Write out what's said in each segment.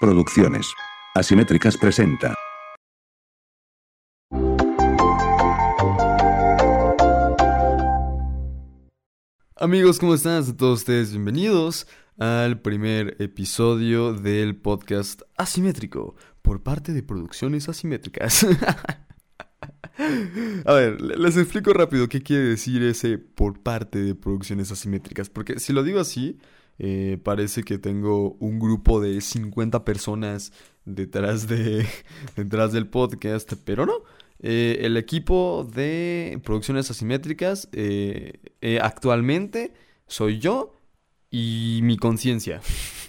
Producciones. Asimétricas presenta. Amigos, ¿cómo están? A todos ustedes bienvenidos al primer episodio del podcast Asimétrico por parte de Producciones Asimétricas. A ver, les explico rápido qué quiere decir ese por parte de Producciones Asimétricas, porque si lo digo así, eh, parece que tengo un grupo de 50 personas detrás, de, detrás del podcast, pero no. Eh, el equipo de producciones asimétricas eh, actualmente soy yo y mi conciencia.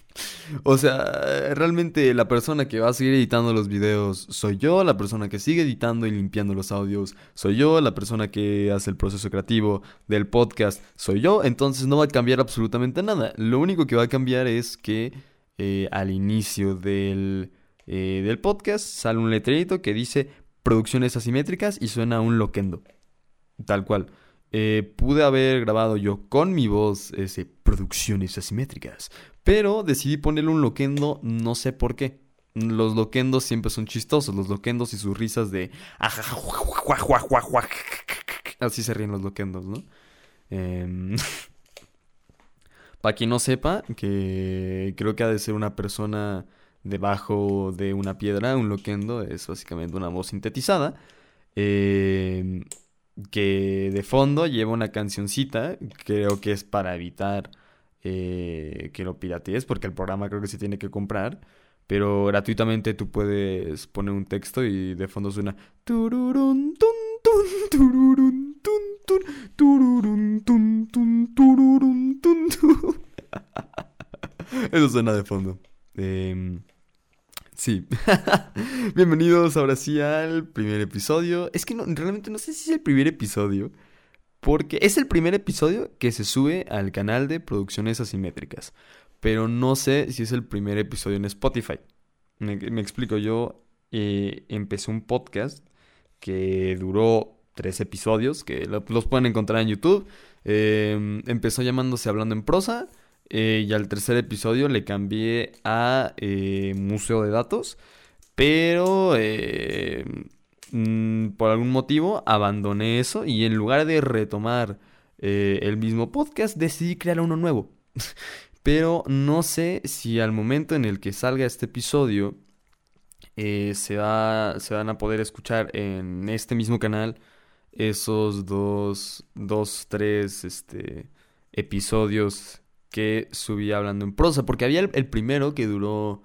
O sea, realmente la persona que va a seguir editando los videos soy yo, la persona que sigue editando y limpiando los audios soy yo, la persona que hace el proceso creativo del podcast soy yo, entonces no va a cambiar absolutamente nada. Lo único que va a cambiar es que eh, al inicio del, eh, del podcast sale un letrerito que dice producciones asimétricas y suena un loquendo. Tal cual. Eh, pude haber grabado yo con mi voz ese producciones asimétricas, pero decidí ponerle un loquendo, no sé por qué. Los loquendos siempre son chistosos, los loquendos y sus risas de... Así se ríen los loquendos, ¿no? Em, para quien no sepa, que creo que ha de ser una persona debajo de una piedra, un loquendo es básicamente una voz sintetizada. Em, que de fondo lleva una cancioncita, creo que es para evitar eh, que lo piratees, porque el programa creo que se tiene que comprar. Pero gratuitamente tú puedes poner un texto y de fondo suena. Eso suena de fondo. Eh, sí. Bienvenidos ahora sí al primer episodio. Es que no, realmente no sé si es el primer episodio. Porque es el primer episodio que se sube al canal de producciones asimétricas. Pero no sé si es el primer episodio en Spotify. Me, explico, yo eh, empecé un podcast que duró tres episodios, que los pueden encontrar en YouTube. Em, empezó llamándose Hablando en Prosa. Eh, y al tercer episodio le cambié a eh, Museo de Datos. Pero Mm, por algún motivo abandoné eso y en lugar de retomar eh, el mismo podcast decidí crear uno nuevo. Pero no sé si al momento en el que salga este episodio eh, se, va, se van a poder escuchar en este mismo canal esos dos, dos tres este, episodios que subí hablando en prosa. Porque había el, primero que duró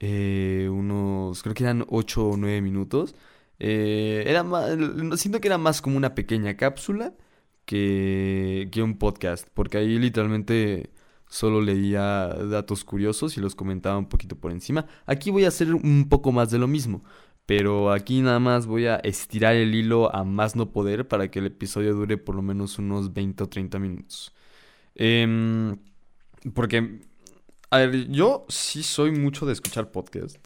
eh, unos, creo que eran 8 o 9 minutos. Eh, era más, siento que era más como una pequeña cápsula que, que un podcast, porque ahí literalmente solo leía datos curiosos y los comentaba un poquito por encima. Aquí voy a hacer un poco más de lo mismo, pero aquí nada más voy a estirar el hilo a más no poder para que el episodio dure por lo menos unos 20 o 30 minutos. Em, porque, a ver, yo sí soy mucho de escuchar podcast.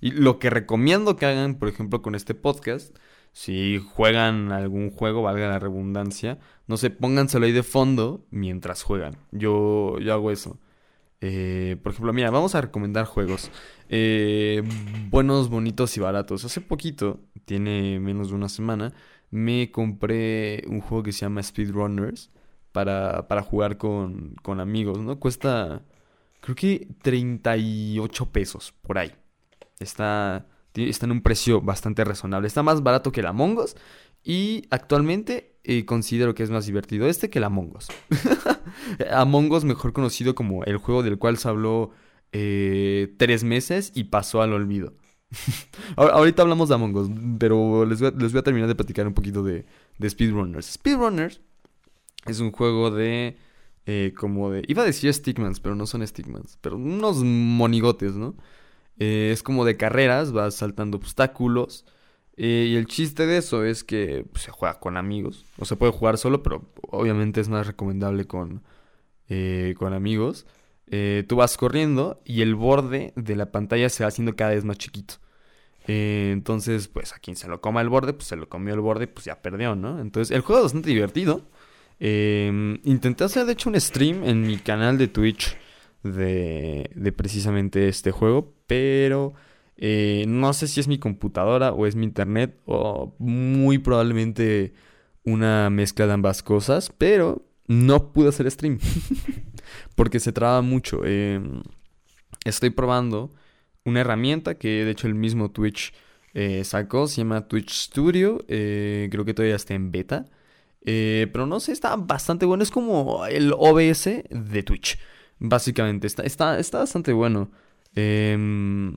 Y lo que recomiendo que hagan, por ejemplo, con este podcast, si juegan algún juego, valga la redundancia, no sé, pónganselo ahí de fondo mientras juegan. Yo, yo hago eso. Eh, por ejemplo, mira, vamos a recomendar juegos. Eh, buenos, bonitos y baratos. Hace poquito, tiene menos de una semana, me compré un juego que se llama Speedrunners para, para jugar con, con amigos, ¿no? Cuesta, creo que 38 pesos por ahí. Está, está en un precio bastante razonable. Está más barato que la Mongos. Y actualmente eh, considero que es más divertido este que Mongos. Among Us, mejor conocido como el juego del cual se habló eh, tres meses y pasó al olvido. Ahorita hablamos de Among Us, pero les voy, a, terminar de platicar un poquito de, Speedrunners. Speedrunners es un juego de. Eh, como de. Iba a decir Stickmans, pero no son Stickmans. Pero unos monigotes, ¿no? Eh, es como de carreras, vas saltando obstáculos. Eh, y el chiste de eso es que pues, se juega con amigos. O se puede jugar solo, pero obviamente es más recomendable con, eh, con amigos. tú vas corriendo y el borde de la pantalla se va haciendo cada vez más chiquito. entonces, pues a quien se lo coma el borde, pues se lo comió el borde, pues ya perdió, ¿no? Entonces, el juego es bastante divertido. intenté hacer, de hecho, un stream en mi canal de Twitch de, precisamente este juego, pero eh, no sé si es mi computadora o es mi internet o muy probablemente una mezcla de ambas cosas, pero no pude hacer stream porque se traba mucho. Em, estoy probando una herramienta que de hecho el mismo Twitch eh, sacó, se llama Twitch Studio, eh, creo que todavía está en beta. pero no sé, está bastante bueno. Es como el OBS de Twitch. Básicamente, está, está, está bastante bueno. Em,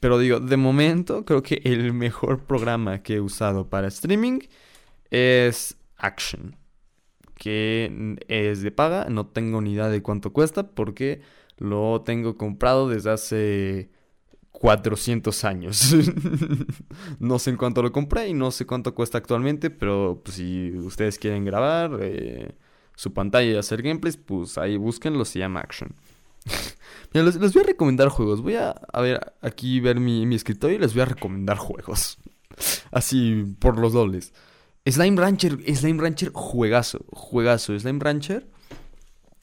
pero digo, de momento creo que el mejor programa que he usado para streaming es Action. Que es de paga, no tengo ni idea de cuánto cuesta porque lo tengo comprado desde hace 400 años. no sé en cuánto lo compré y no sé cuánto cuesta actualmente, pero pues, si ustedes quieren grabar eh, su pantalla y hacer gameplays, pues ahí búsquenlo, se llama Action. Mira, les, voy a recomendar juegos. Voy a, a ver aquí ver mi, mi, escritorio y les voy a recomendar juegos. Así por los dobles. Slime Rancher, Slime Rancher, juegazo, juegazo. Slime Rancher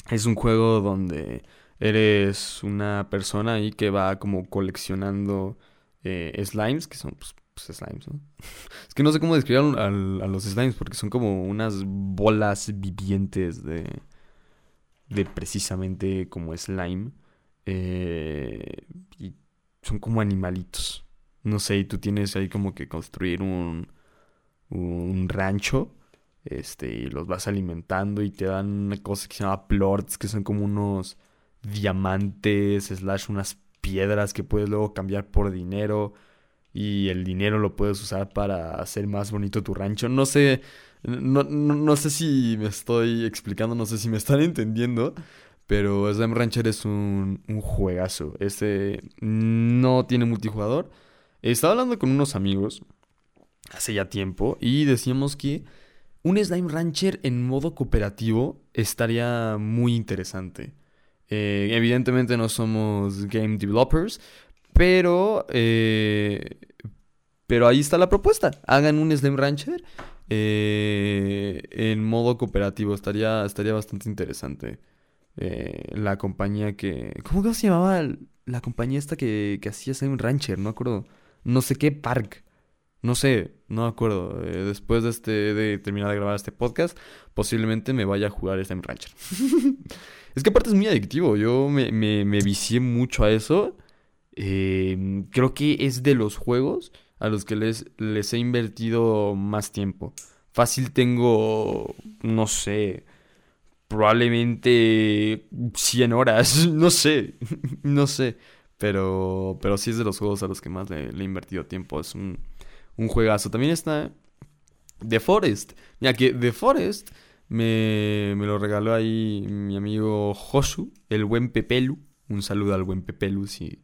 es un juego donde eres una persona ahí que va como coleccionando eh, slimes, que son pues, slimes, ¿no? Es que no sé cómo describir a, a los slimes porque son como unas bolas vivientes de de precisamente como slime. Eh, y son como animalitos. No sé, y tú tienes ahí como que construir un, un rancho. Este, y los vas alimentando y te dan una cosa que se llama plorts, que son como unos diamantes, slash unas piedras que puedes luego cambiar por dinero. Y el dinero lo puedes usar para hacer más bonito tu rancho. No sé, no, no, sé si me estoy explicando, no sé si me están entendiendo, pero Slime Rancher es un, un juegazo. Este no tiene multijugador. Estaba hablando con unos amigos hace ya tiempo y decíamos que un Slime Rancher en modo cooperativo estaría muy interesante. Eh, evidentemente no somos game developers, pero, eh, pero ahí está la propuesta. Hagan un Slime Rancher eh, en modo cooperativo. Estaría, estaría bastante interesante. Eh, la compañía que... ¿Cómo se llamaba la compañía esta que, que hacía un Rancher? No acuerdo. No sé qué park. No sé, no me acuerdo. Eh, después de este de terminar de grabar este podcast, posiblemente me vaya a jugar este Rancher. es que aparte es muy adictivo. Yo me, me, me vicié mucho a eso. Creo que es de los juegos a los que les, les he invertido más tiempo. Fácil tengo, no sé, probablemente 100 horas, no sé, no sé. Pero, pero sí es de los juegos a los que más le, he invertido tiempo. Es un, un, juegazo. También está The Forest. Mira que The Forest me, me lo regaló ahí mi amigo Josu, el buen Pepelu. Un saludo al buen Pepelu si,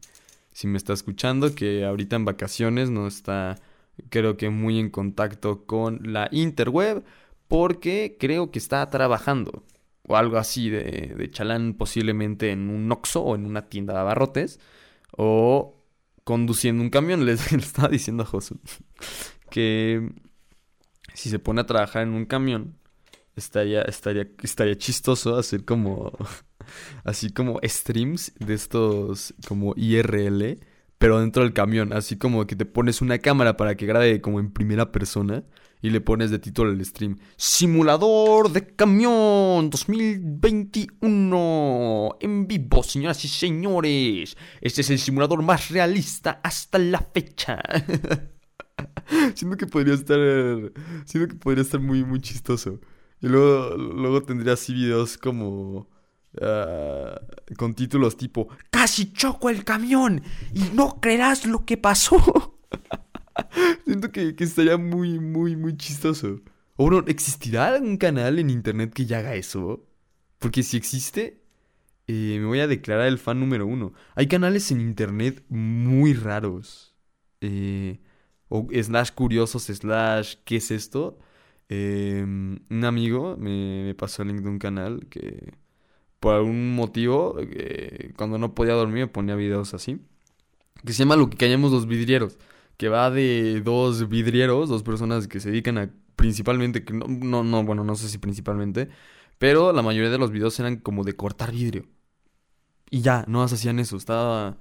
si me está escuchando, que ahorita en vacaciones no está, creo que muy en contacto con la interweb, porque creo que está trabajando o algo así de, de chalán, posiblemente en un Oxxo o en una tienda de abarrotes, o conduciendo un camión. Les, estaba diciendo a Josu que si se pone a trabajar en un camión, estaría, estaría, estaría chistoso hacer como así como streams de estos como IRL, pero dentro del camión, así como que te pones una cámara para que grabe como en primera persona y le pones de título el stream Simulador de camión 2021 en vivo, señoras y señores. Este es el simulador más realista hasta la fecha. siento que podría estar siento que podría estar muy muy chistoso. Y luego luego tendría así videos como Ah, con títulos tipo Casi choco el camión y no creerás lo que pasó. Siento que, estaría muy, muy, muy chistoso. O bueno, ¿existirá algún canal en internet que ya haga eso? Porque si existe, eh, me voy a declarar el fan número uno. Hay canales en internet muy raros. Eh, o slash curiosos, slash, ¿qué es esto? Un amigo me pasó el link de un canal que por algún motivo, eh, cuando no podía dormir me ponía videos así. Que se llama Lo que callamos los vidrieros. Que va de dos vidrieros, dos personas que se dedican a principalmente, que no, no, bueno, no sé si principalmente, pero la mayoría de los videos eran como de cortar vidrio. y ya, no más hacían eso. Estaba,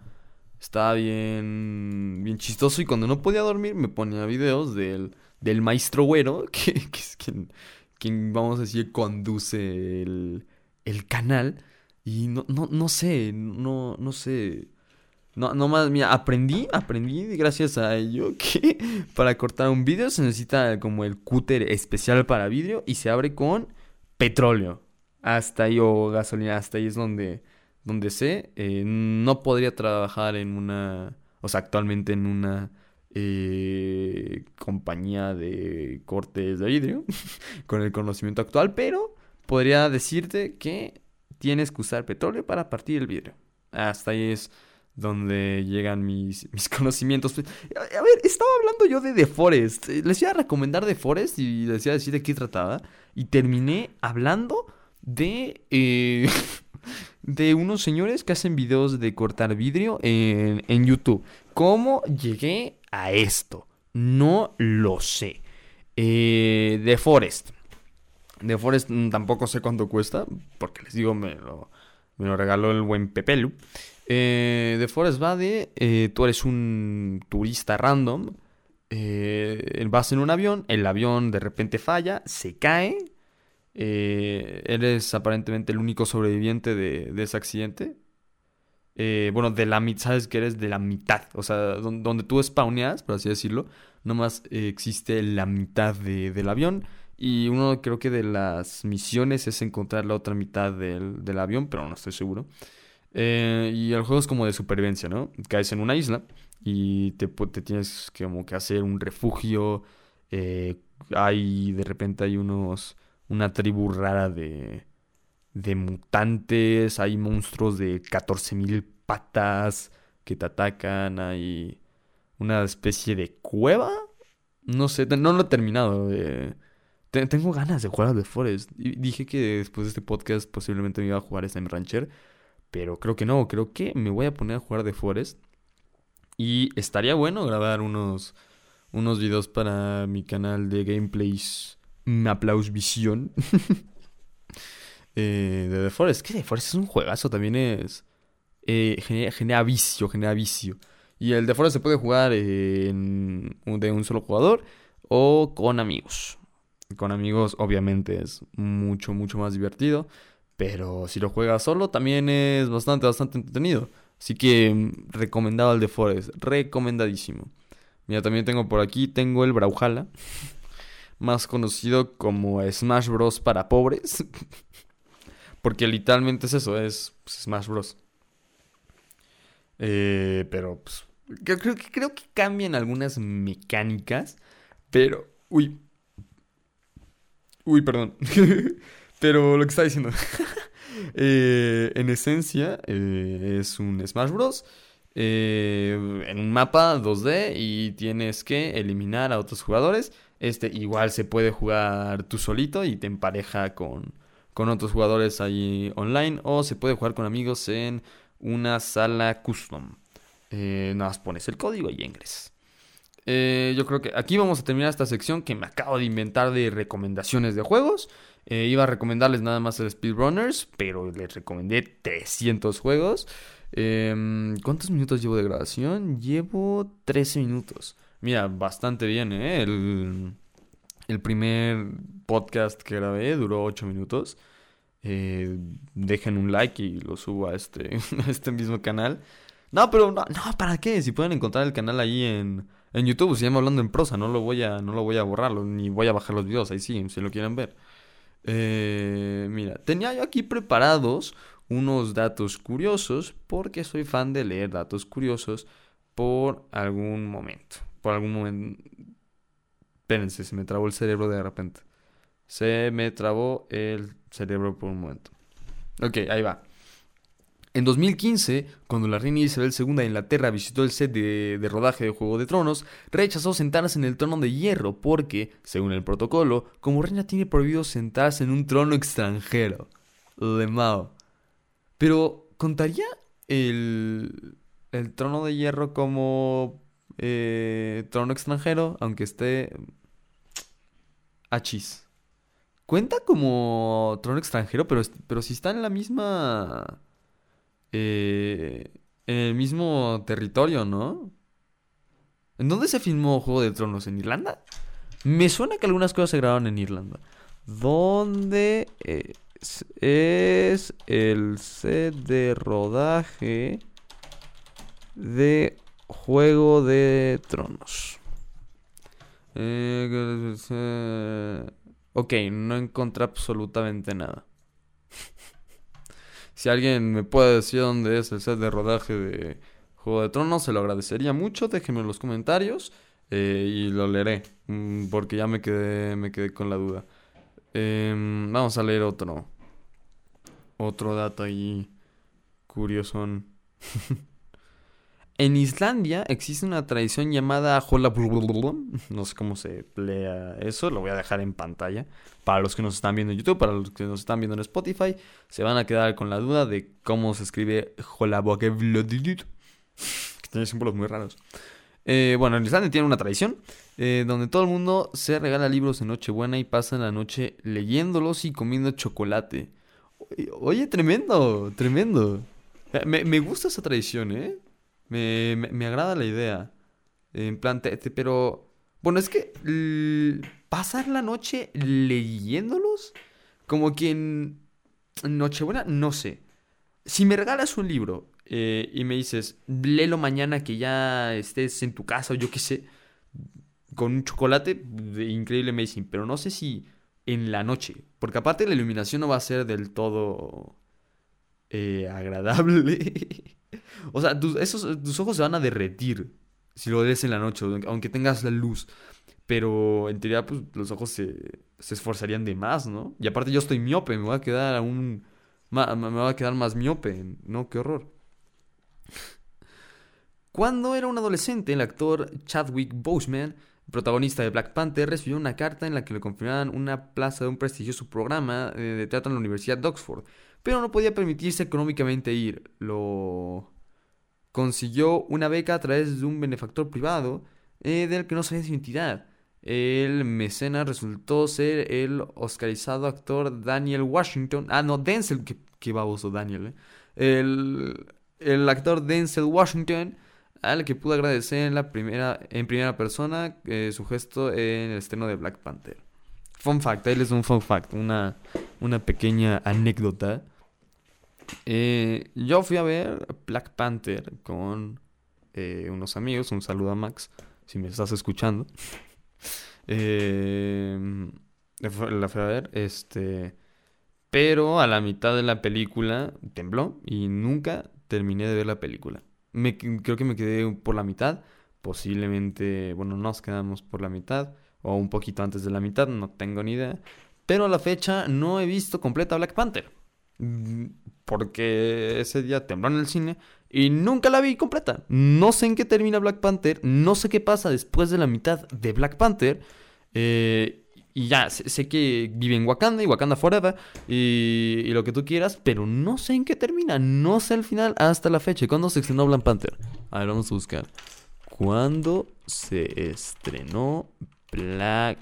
estaba bien, bien chistoso. Y cuando no podía dormir, me ponía videos del, del maestro güero, que, que es quien, quien, vamos a decir, conduce el, el canal. Y no, no, no sé, no, no sé. No, no más, mira, aprendí, aprendí gracias a ello que para cortar un vídeo se necesita como el cúter especial para vídeo y se abre con petróleo. Hasta ahí o gasolina, hasta ahí es donde, donde sé. Eh, no podría trabajar en una, o sea, actualmente en una eh, compañía de cortes de vidrio con el conocimiento actual, pero podría decirte que tienes que usar petróleo para partir el vidrio. Hasta ahí es donde llegan mis, mis conocimientos. A, ver, estaba hablando yo de The Forest. Eh, les iba a recomendar The Forest y les iba a decir de qué trataba. Y terminé hablando de... Eh, de unos señores que hacen videos de cortar vidrio en, en YouTube. ¿Cómo llegué a esto? No lo sé. Eh, The Forest. The Forest mm, tampoco sé cuánto cuesta, porque les digo, me lo, me lo regaló el buen Pepelu. Eh, The Forest va de, eh, tú eres un turista random, eh, vas en un avión, el avión de repente falla, se cae, eh, eres aparentemente el único sobreviviente de, de ese accidente. Bueno, de la mitad, sabes que eres de la mitad, o sea, donde, donde tú spawneas, por así decirlo, nomás existe la mitad de, del avión. Y uno creo que de las misiones es encontrar la otra mitad del, del avión, pero no estoy seguro. Eh, y el juego es como de supervivencia, ¿no? Caes en una isla y te, te tienes que, como que hacer un refugio. Eh, hay, de repente hay unos, una tribu rara de, de mutantes, hay monstruos de 14.000 patas que te atacan, hay una especie de cueva. No sé, no lo he terminado. Tengo ganas de jugar a The Forest. Dije que después de este podcast posiblemente me iba a jugar Slime Rancher. Pero creo que no, creo que me voy a poner a jugar The Forest. Y estaría bueno grabar unos, unos videos para mi canal de gameplays Aplaus Visión. eh, de The Forest. Que The Forest es un juegazo, también es... Eh, genera, vicio, genera vicio. Y el The Forest se puede jugar de un solo jugador o con amigos. Con amigos obviamente es mucho, mucho más divertido. Pero si lo juegas solo también es bastante, bastante entretenido. Así que mm, recomendado el de Forest. Recomendadísimo. Mira, también tengo por aquí, tengo el Brawlhalla. Más conocido como Smash Bros. para pobres. Porque literalmente es eso, es pues, Smash Bros. Eh, pero pues, creo, creo, creo que cambian algunas mecánicas. Pero, uy. Uy, perdón. Pero lo que está diciendo. eh, en esencia, eh, es un Smash Bros. Eh, en un mapa 2D y tienes que eliminar a otros jugadores. Este igual se puede jugar tú solito y te empareja con, con otros jugadores ahí online. O se puede jugar con amigos en una sala custom. Nada más pones el código y ingresas. Eh, yo creo que aquí vamos a terminar esta sección que me acabo de inventar de recomendaciones de juegos. Eh, iba a recomendarles nada más el Speedrunners, pero les recomendé 300 juegos. Eh, ¿Cuántos minutos llevo de grabación? Llevo 13 minutos. Mira, bastante bien, ¿eh? El, el primer podcast que grabé duró 8 minutos. Eh, dejen un like y lo subo a este, este mismo canal. No, pero no, no, ¿para qué? Si pueden encontrar el canal ahí en, en YouTube, se llama Hablando en Prosa, no lo voy a, no lo voy a borrar, ni voy a bajar los videos, ahí sí, si lo quieren ver. Eh, mira, tenía yo aquí preparados unos datos curiosos porque soy fan de leer datos curiosos por algún momento. Por algún momento... Espérense, se me trabó el cerebro de repente. Se me trabó el cerebro por un momento. Ok, ahí va. En 2015, cuando la reina Isabel II de Inglaterra visitó el set de, rodaje de Juego de Tronos, rechazó sentarse en el trono de hierro porque, según el protocolo, como reina tiene prohibido sentarse en un trono extranjero. De Mao. Pero, ¿contaría el, el trono de hierro como eh, trono extranjero, aunque esté achis? Cuenta como trono extranjero, pero, pero si está en la misma eh, en el mismo territorio, ¿no? ¿En dónde se filmó Juego de Tronos? ¿En Irlanda? Me suena que algunas cosas se grabaron en Irlanda. ¿Dónde es, es el set de rodaje de Juego de Tronos? Eh, ok, no encontré absolutamente nada. Si alguien me puede decir dónde es el set de rodaje de Juego de Tronos, se lo agradecería mucho. Déjenme en los comentarios eh, y lo leeré. Mm, porque ya me quedé, me quedé con la duda. Em, vamos a leer otro. Otro dato ahí curioso. En Islandia existe una tradición llamada No sé cómo se lea eso, lo voy a dejar en pantalla. Para los que nos están viendo en YouTube, para los que nos están viendo en Spotify, se van a quedar con la duda de cómo se escribe Que tiene símbolos muy raros. Eh, bueno, en Islandia tiene una tradición eh, donde todo el mundo se regala libros en Nochebuena y pasa la noche leyéndolos y comiendo chocolate. Oye, tremendo, tremendo. Me, me gusta esa tradición, ¿eh? Me, me, agrada la idea. En plan, pero... Bueno, es que pasar la noche leyéndolos, como que en Nochebuena, no sé. Si me regalas un libro eh, y me dices, léelo mañana que ya estés en tu casa o yo qué sé, con un chocolate, increíble amazing, pero no sé si en la noche, porque aparte la iluminación no va a ser del todo eh, agradable. O sea, tus, esos, tus ojos se van a derretir si lo ves en la noche, aunque tengas la luz. Pero en teoría, pues los ojos se, se esforzarían de más, ¿no? Y aparte yo estoy miope, me voy a quedar aún... Me va a quedar más miope, ¿no? Qué horror. Cuando era un adolescente, el actor Chadwick Boseman, protagonista de Black Panther, recibió una carta en la que le confirmaban una plaza de un prestigioso programa eh, de teatro en la Universidad de Oxford, pero no podía permitirse económicamente ir. Lo consiguió una beca a través de un benefactor privado eh, del que no sabía su identidad. El mecenas resultó ser el oscarizado actor Daniel Washington. Ah, no, Denzel. Qué, baboso Daniel, eh. El, actor Denzel Washington, al que pudo agradecer en, la primera, en primera persona eh, su gesto en el estreno de Black Panther. Fun fact, ahí les un fun fact, una, una pequeña anécdota. Eh, yo fui a ver Black Panther con eh, unos amigos. Un saludo a Max, si me estás escuchando. eh, la fui a ver, este. Pero a la mitad de la película tembló y nunca terminé de ver la película. Creo que me quedé por la mitad. Posiblemente, bueno, nos quedamos por la mitad o un poquito antes de la mitad, no tengo ni idea. Pero a la fecha no he visto completa Black Panther. Porque ese día tembló en el cine y nunca la vi completa. No sé en qué termina Black Panther, no sé qué pasa después de la mitad de Black Panther. Eh, y ya, sé, que vive en Wakanda y Wakanda Forever y, y, lo que tú quieras, pero no sé en qué termina, no sé al final hasta la fecha. ¿Cuándo se estrenó Black Panther? A ver, vamos a buscar. ¿Cuándo se estrenó Black...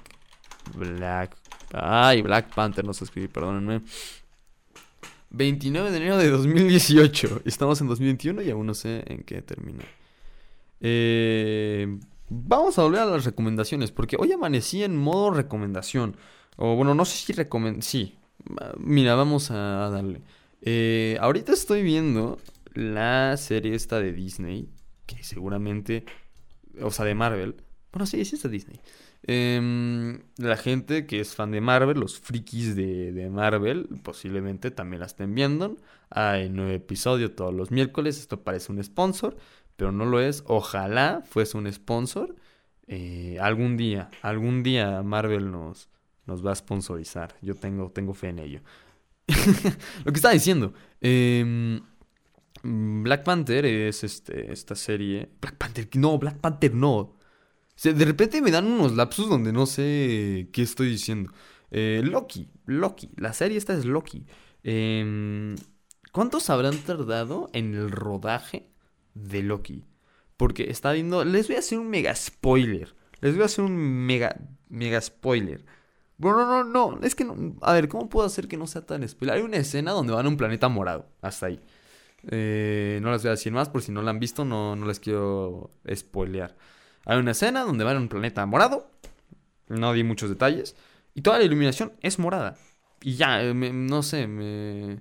Black... Ay, Black Panther, no sé escribir, perdónenme. 29 de enero de 2018. Estamos en 2021 y aún no sé en qué termina. Eh, vamos a volver a las recomendaciones, porque hoy amanecí en modo recomendación. O bueno, no sé si recomend... Sí, mira, vamos a darle. Eh, ahorita estoy viendo la serie esta de Disney, que seguramente... O sea, de Marvel. Bueno, sí, sí es de Disney. Em, la gente que es fan de Marvel, los frikis de, Marvel, posiblemente también la estén viendo. Hay nueve episodios todos los miércoles. Esto parece un sponsor, pero no lo es. Ojalá fuese un sponsor. Eh, algún día, algún día Marvel nos, nos va a sponsorizar. Yo tengo, tengo fe en ello. lo que estaba diciendo. Em, Black Panther es este, esta serie. Black Panther, no, Black Panther no de repente me dan unos lapsus donde no sé qué estoy diciendo. Eh, Loki, Loki, la serie esta es Loki. Eh, ¿Cuántos habrán tardado en el rodaje de Loki? Porque está viendo. Les voy a hacer un mega spoiler. Les voy a hacer un mega, mega spoiler. Bueno, no, no, no. Es que no. A ver, ¿cómo puedo hacer que no sea tan spoiler? Hay una escena donde van a un planeta morado. Hasta ahí. Eh, no les voy a decir más por si no la han visto, no, no les quiero spoilear. Hay una escena donde van a un planeta morado. No di muchos detalles. Y toda la iluminación es morada. Y ya, eh, no sé, me,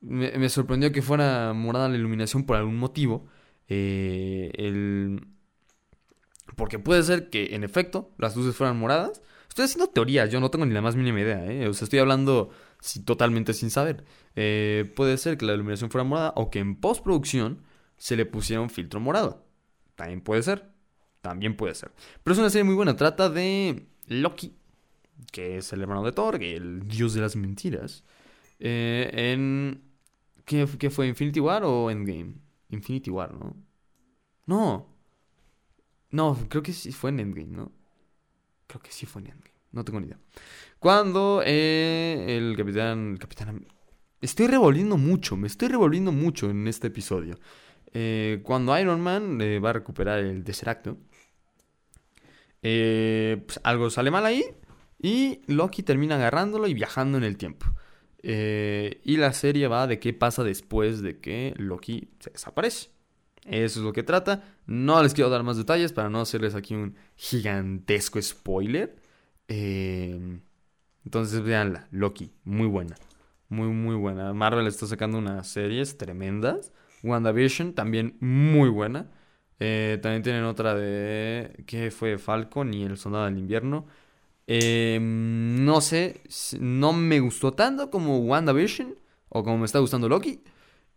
me, sorprendió que fuera morada la iluminación por algún motivo. Eh, el, porque puede ser que, en efecto, las luces fueran moradas. Estoy haciendo teorías, yo no tengo ni la más mínima idea, ¿eh? O sea, estoy hablando totalmente sin saber. Puede ser que la iluminación fuera morada o que en postproducción se le pusiera un filtro morado. También puede ser. También puede ser. Pero es una serie muy buena. Trata de Loki, que es el hermano de Thor, el dios de las mentiras. Eh, en. ¿qué, ¿Qué fue? ¿Infinity War o Endgame? Infinity War, ¿no? No. No, creo que sí fue en Endgame, ¿no? Creo que sí fue en Endgame. No tengo ni idea. Cuando eh, el capitán. El capitán. Estoy revolviendo mucho, me estoy revolviendo mucho en este episodio. Eh, cuando Iron Man va a recuperar el Tesseracto, pues algo sale mal ahí y Loki termina agarrándolo y viajando en el tiempo. y la serie va de qué pasa después de que Loki se desaparece. Eso es lo que trata. No les quiero dar más detalles para no hacerles aquí un gigantesco spoiler. Eh, entonces veanla, Loki, muy buena. Muy, muy buena. Marvel está sacando unas series tremendas. WandaVision, también muy buena. Eh, también tienen otra de. ¿Qué fue? Falcon y El Soldado del Invierno. Eh, no sé, no me gustó tanto como WandaVision o como me está gustando Loki.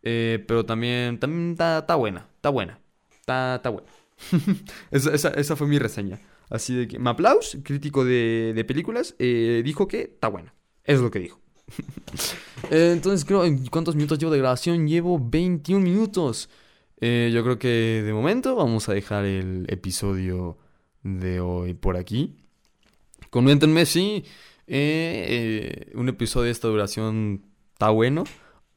Eh, pero también, también está, buena, está buena, está, buena. esa, esa, fue mi reseña. Así de que Maplaus, crítico de, de películas, eh, dijo que está buena. Es lo que dijo. Entonces creo, ¿cuántos minutos llevo de grabación? Llevo 21 minutos. Yo creo que de momento vamos a dejar el episodio de hoy por aquí. Coméntenme si un episodio de esta duración está bueno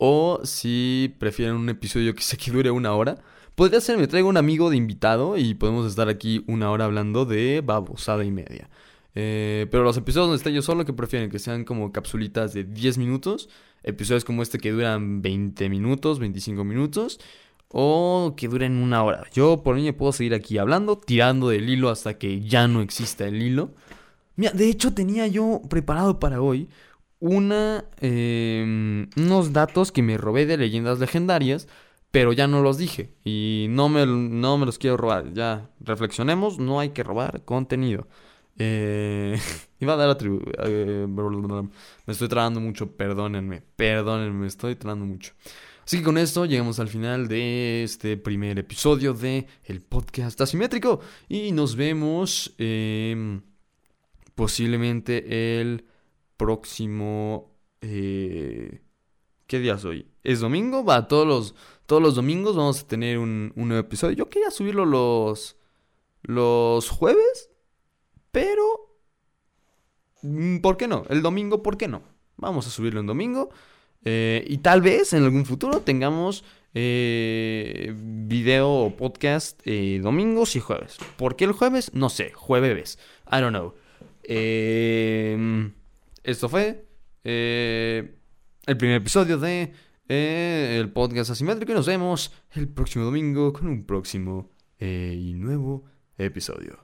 o si prefieren un episodio que sé que dure una hora. Podría ser, me traigo un amigo de invitado y podemos estar aquí una hora hablando de babosada y media. Eh, pero los episodios donde esté yo solo, que prefieren que sean como capsulitas de 10 minutos, episodios como este que duran 20 minutos, 25 minutos, o que duren una hora. Yo por mí me puedo seguir aquí hablando, tirando del hilo hasta que ya no exista el hilo. Mira, de hecho tenía yo preparado para hoy una, em, unos datos que me robé de leyendas legendarias, pero ya no los dije y no me, no me los quiero robar. Ya reflexionemos, no hay que robar contenido. Eh, iba a dar atributo. Eh, me estoy trabando mucho, perdónenme, perdónenme, me estoy trabando mucho. Así que con esto llegamos al final de este primer episodio de el podcast asimétrico y nos vemos em, posiblemente el próximo... Eh, ¿Qué día es hoy? ¿Es domingo? Va, todos los, todos los domingos vamos a tener un, nuevo episodio. Yo quería subirlo los, los jueves, pero... Mm, ¿Por qué no? El domingo, ¿por qué no? Vamos a subirlo en domingo. Eh, y tal vez en algún futuro tengamos eh, video o podcast eh, domingos y jueves. ¿Por qué el jueves? No sé, jueves. I don't know. Eh, esto fue eh, el primer episodio de el podcast asimétrico y nos vemos el próximo domingo con un próximo y nuevo episodio.